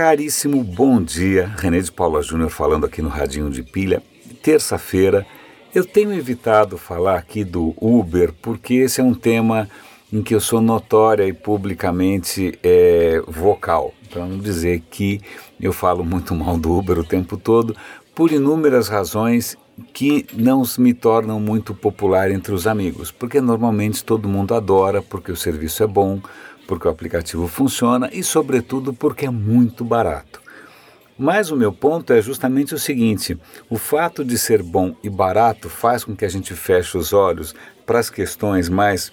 caríssimo bom dia. René de Paula Júnior falando aqui no Radinho de Pilha. Terça-feira. Eu tenho evitado falar aqui do Uber porque esse é um tema em que eu sou notória e publicamente é, vocal, para não dizer que eu falo muito mal do Uber o tempo todo, por inúmeras razões que não me tornam muito popular entre os amigos, porque normalmente todo mundo adora, porque o serviço é bom, porque o aplicativo funciona e, sobretudo, porque é muito barato. Mas o meu ponto é justamente o seguinte: o fato de ser bom e barato faz com que a gente feche os olhos para as questões mais,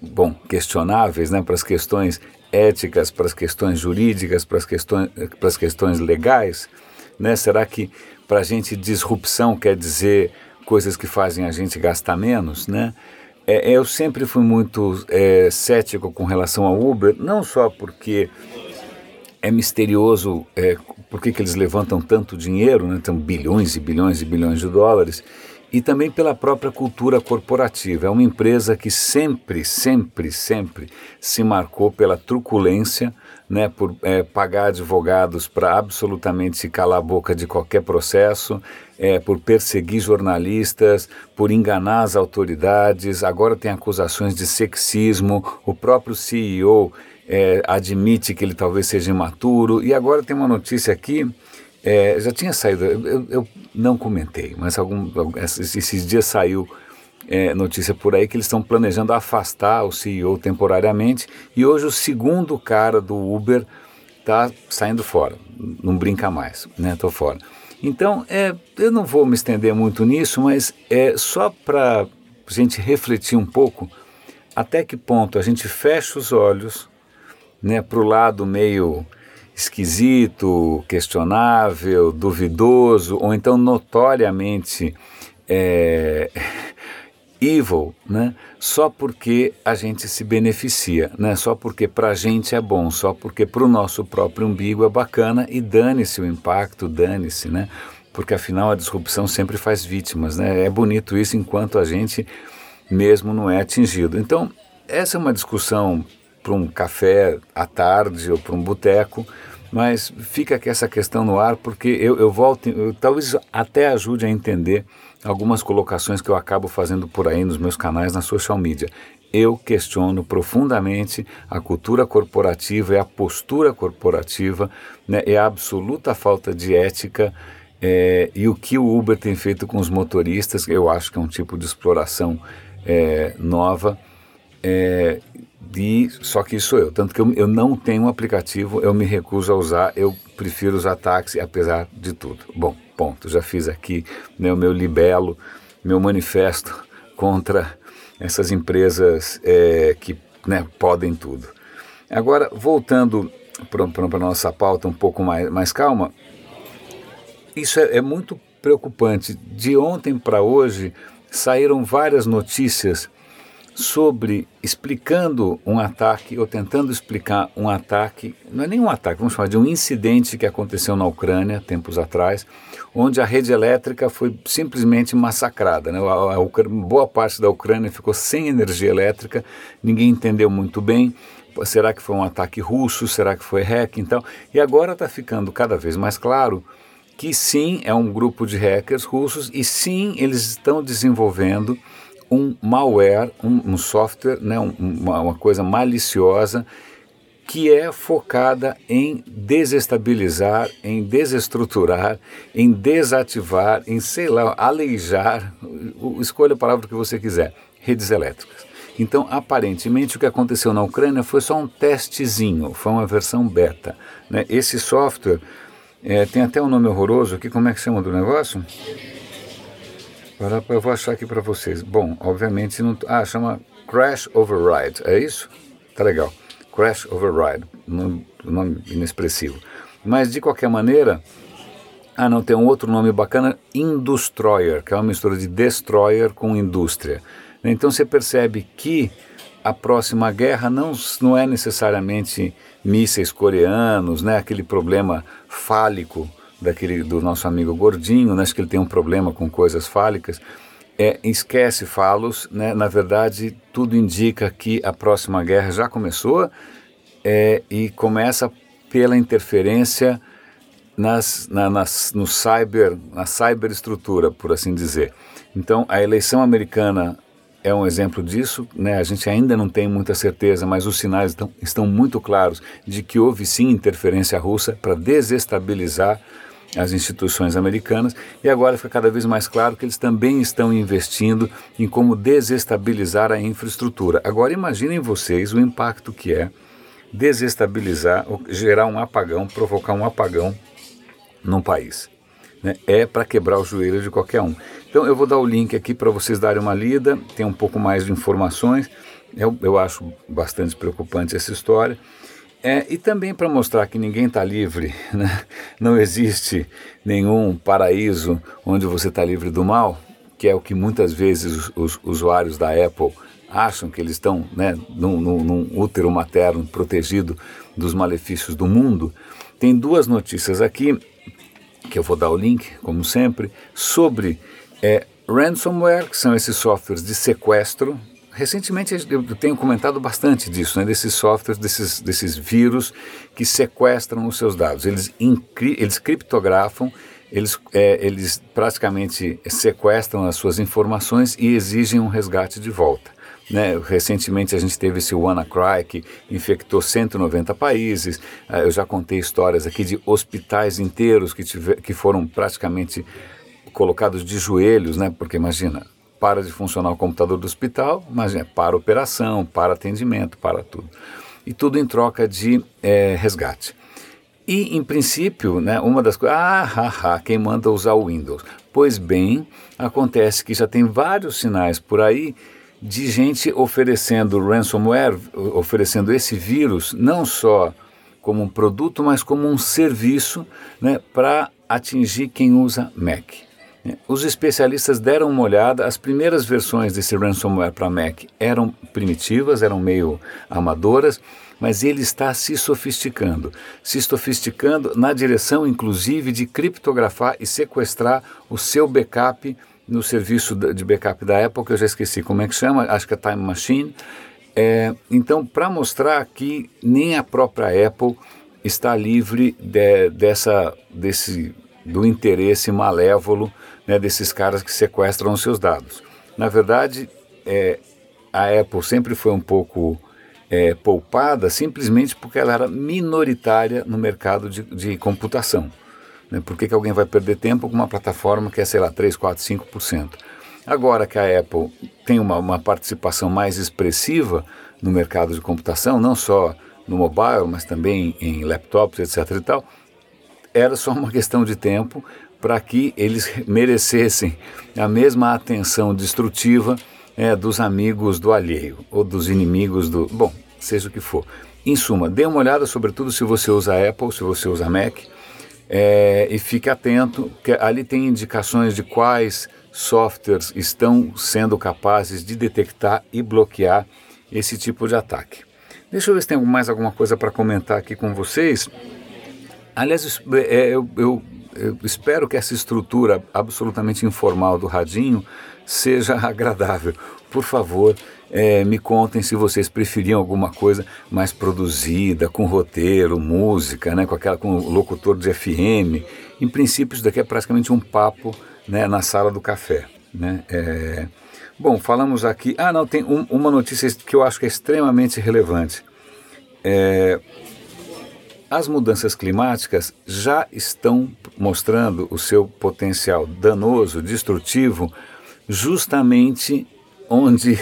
bom, questionáveis, né? para as questões éticas, para as questões jurídicas, para as questões, para as questões legais. Né? Será que para a gente disrupção quer dizer coisas que fazem a gente gastar menos? Né? É, eu sempre fui muito é, cético com relação ao Uber, não só porque é misterioso é, por que eles levantam tanto dinheiro, né, então bilhões e bilhões e bilhões de dólares, e também pela própria cultura corporativa. É uma empresa que sempre, sempre, sempre se marcou pela truculência, né, por é, pagar advogados para absolutamente se calar a boca de qualquer processo, é, por perseguir jornalistas, por enganar as autoridades. Agora tem acusações de sexismo. O próprio CEO é, admite que ele talvez seja imaturo. E agora tem uma notícia aqui é, já tinha saído, eu, eu, não comentei, mas algum, esses, dias saiu é, notícia por aí que eles estão planejando afastar o CEO temporariamente e hoje o segundo cara do Uber está saindo fora, não brinca mais, né? Tô fora. Então, é, eu não vou me estender muito nisso, mas é só para a gente refletir um pouco até que ponto a gente fecha os olhos né, para o lado meio esquisito, questionável, duvidoso, ou então notoriamente é, evil, né? só porque a gente se beneficia, né? só porque para a gente é bom, só porque para o nosso próprio umbigo é bacana e dane-se o impacto, dane-se, né? porque afinal a disrupção sempre faz vítimas. Né? É bonito isso enquanto a gente mesmo não é atingido. Então, essa é uma discussão para um café à tarde ou para um boteco, mas fica aqui essa questão no ar porque eu, eu volto, eu, talvez até ajude a entender algumas colocações que eu acabo fazendo por aí nos meus canais na social media. Eu questiono profundamente a cultura corporativa e a postura corporativa, né, e a absoluta falta de ética é, e o que o Uber tem feito com os motoristas, eu acho que é um tipo de exploração é, nova. É, de, só que isso eu, tanto que eu, eu não tenho um aplicativo, eu me recuso a usar, eu prefiro usar táxi apesar de tudo. Bom, ponto, já fiz aqui né, o meu libelo, meu manifesto contra essas empresas é, que né, podem tudo. Agora, voltando para a nossa pauta um pouco mais, mais calma, isso é, é muito preocupante. De ontem para hoje saíram várias notícias sobre explicando um ataque ou tentando explicar um ataque, não é nem um ataque, vamos falar de um incidente que aconteceu na Ucrânia tempos atrás, onde a rede elétrica foi simplesmente massacrada. Né? A, a, boa parte da Ucrânia ficou sem energia elétrica, ninguém entendeu muito bem. Será que foi um ataque russo? Será que foi hack? Então, e agora está ficando cada vez mais claro que sim, é um grupo de hackers russos e sim, eles estão desenvolvendo um malware, um, um software, né, um, uma, uma coisa maliciosa que é focada em desestabilizar, em desestruturar, em desativar, em, sei lá, aleijar, escolha a palavra que você quiser, redes elétricas. Então, aparentemente, o que aconteceu na Ucrânia foi só um testezinho, foi uma versão beta. Né? Esse software é, tem até um nome horroroso aqui, como é que chama do negócio? Eu vou achar aqui para vocês. Bom, obviamente não. Ah, chama Crash Override, é isso? Tá legal. Crash Override, nome, nome inexpressivo. Mas de qualquer maneira, ah, não, tem um outro nome bacana, Industroyer, que é uma mistura de destroyer com indústria. Então você percebe que a próxima guerra não, não é necessariamente mísseis coreanos, né, aquele problema fálico daquele do nosso amigo gordinho, né, que ele tem um problema com coisas fálicas, é, esquece falos, né, na verdade tudo indica que a próxima guerra já começou é, e começa pela interferência nas, na, nas, no cyber, na cyberestrutura, por assim dizer. Então, a eleição americana é um exemplo disso. Né? A gente ainda não tem muita certeza, mas os sinais estão, estão muito claros de que houve sim interferência russa para desestabilizar as instituições americanas e agora fica cada vez mais claro que eles também estão investindo em como desestabilizar a infraestrutura. Agora imaginem vocês o impacto que é desestabilizar, gerar um apagão, provocar um apagão num país. Né? É para quebrar o joelho de qualquer um. Então eu vou dar o link aqui para vocês darem uma lida, tem um pouco mais de informações. Eu, eu acho bastante preocupante essa história. É, e também para mostrar que ninguém está livre, né? não existe nenhum paraíso onde você está livre do mal, que é o que muitas vezes os, os usuários da Apple acham que eles estão né, num, num, num útero materno protegido dos malefícios do mundo. Tem duas notícias aqui, que eu vou dar o link, como sempre, sobre é, ransomware, que são esses softwares de sequestro recentemente eu tenho comentado bastante disso, né, desses softwares, desses, desses vírus que sequestram os seus dados. Eles, eles criptografam, eles, é, eles praticamente sequestram as suas informações e exigem um resgate de volta. Né? Recentemente a gente teve esse WannaCry que infectou 190 países. Ah, eu já contei histórias aqui de hospitais inteiros que, tiver, que foram praticamente colocados de joelhos, né? porque imagina, para de funcionar o computador do hospital, mas é para operação, para atendimento, para tudo. E tudo em troca de é, resgate. E, em princípio, né, uma das coisas. Ah, ha, ha, quem manda usar o Windows? Pois bem, acontece que já tem vários sinais por aí de gente oferecendo ransomware, oferecendo esse vírus, não só como um produto, mas como um serviço né, para atingir quem usa Mac. Os especialistas deram uma olhada, as primeiras versões desse ransomware para Mac eram primitivas, eram meio amadoras, mas ele está se sofisticando, se sofisticando na direção inclusive de criptografar e sequestrar o seu backup no serviço de backup da Apple, que eu já esqueci como é que chama, acho que é Time Machine. É, então, para mostrar que nem a própria Apple está livre de, dessa, desse, do interesse malévolo né, desses caras que sequestram seus dados. Na verdade, é, a Apple sempre foi um pouco é, poupada simplesmente porque ela era minoritária no mercado de, de computação. Né? Por que, que alguém vai perder tempo com uma plataforma que é, sei lá, 3, 4, 5%? Agora que a Apple tem uma, uma participação mais expressiva no mercado de computação, não só no mobile, mas também em laptops, etc. e tal, era só uma questão de tempo para que eles merecessem a mesma atenção destrutiva é, dos amigos do alheio ou dos inimigos do. Bom, seja o que for. Em suma, dê uma olhada, sobretudo se você usa Apple, se você usa Mac, é, e fique atento, que ali tem indicações de quais softwares estão sendo capazes de detectar e bloquear esse tipo de ataque. Deixa eu ver se tem mais alguma coisa para comentar aqui com vocês. Aliás, é, eu, eu eu espero que essa estrutura absolutamente informal do radinho seja agradável. Por favor, é, me contem se vocês preferiam alguma coisa mais produzida, com roteiro, música, né, com aquela com locutor de FM. Em princípio, isso daqui é praticamente um papo né, na sala do café. Né? É... Bom, falamos aqui. Ah, não, tem um, uma notícia que eu acho que é extremamente relevante. É, as mudanças climáticas já estão mostrando o seu potencial danoso, destrutivo, justamente onde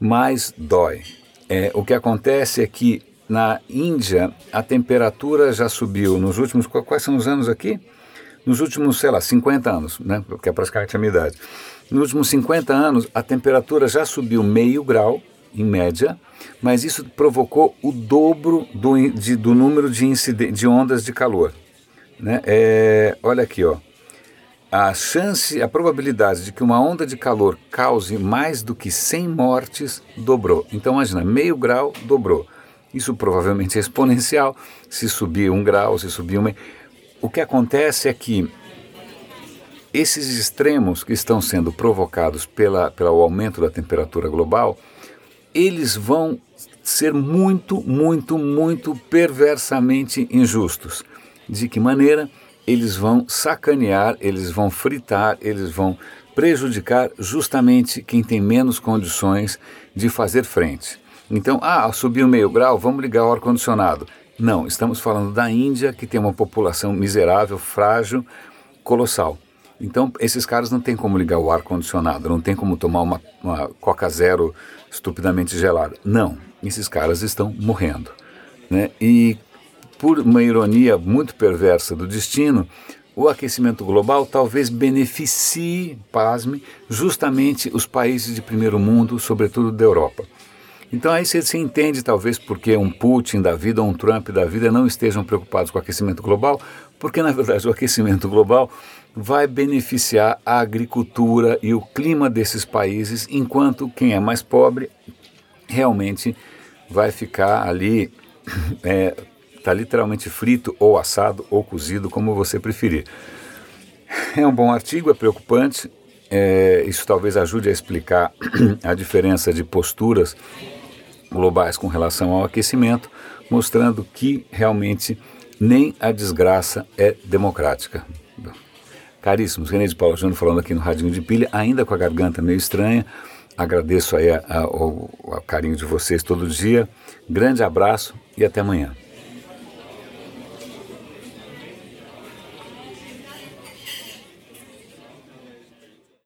mais dói. É, o que acontece é que na Índia a temperatura já subiu nos últimos. Quais são os anos aqui? Nos últimos, sei lá, 50 anos, né? Porque é praticamente a minha idade. Nos últimos 50 anos a temperatura já subiu meio grau em média, mas isso provocou o dobro do, de, do número de, de ondas de calor. Né? É, olha aqui, ó. A chance, a probabilidade de que uma onda de calor cause mais do que 100 mortes dobrou. Então, imagina, meio grau dobrou. Isso provavelmente é exponencial. Se subir um grau, se subir um. O que acontece é que esses extremos que estão sendo provocados pela, pelo aumento da temperatura global eles vão ser muito, muito, muito perversamente injustos. De que maneira? Eles vão sacanear, eles vão fritar, eles vão prejudicar justamente quem tem menos condições de fazer frente. Então, ah, subiu meio grau, vamos ligar o ar-condicionado. Não, estamos falando da Índia, que tem uma população miserável, frágil, colossal. Então, esses caras não tem como ligar o ar-condicionado, não tem como tomar uma, uma Coca Zero estupidamente gelada. Não, esses caras estão morrendo. Né? E, por uma ironia muito perversa do destino, o aquecimento global talvez beneficie, pasme, justamente os países de primeiro mundo, sobretudo da Europa. Então aí você, entende talvez porque um Putin da vida ou um Trump da vida não estejam preocupados com o aquecimento global, porque na verdade o aquecimento global vai beneficiar a agricultura e o clima desses países, enquanto quem é mais pobre realmente vai ficar ali, está é, tá literalmente frito ou assado ou cozido, como você preferir. É um bom artigo, é preocupante, é, isso talvez ajude a explicar a diferença de posturas globais com relação ao aquecimento, mostrando que realmente nem a desgraça é democrática. Caríssimos, René de Paula Júnior falando aqui no Radinho de Pilha, ainda com a garganta meio estranha. Agradeço aí o carinho de vocês todo dia. Grande abraço e até amanhã.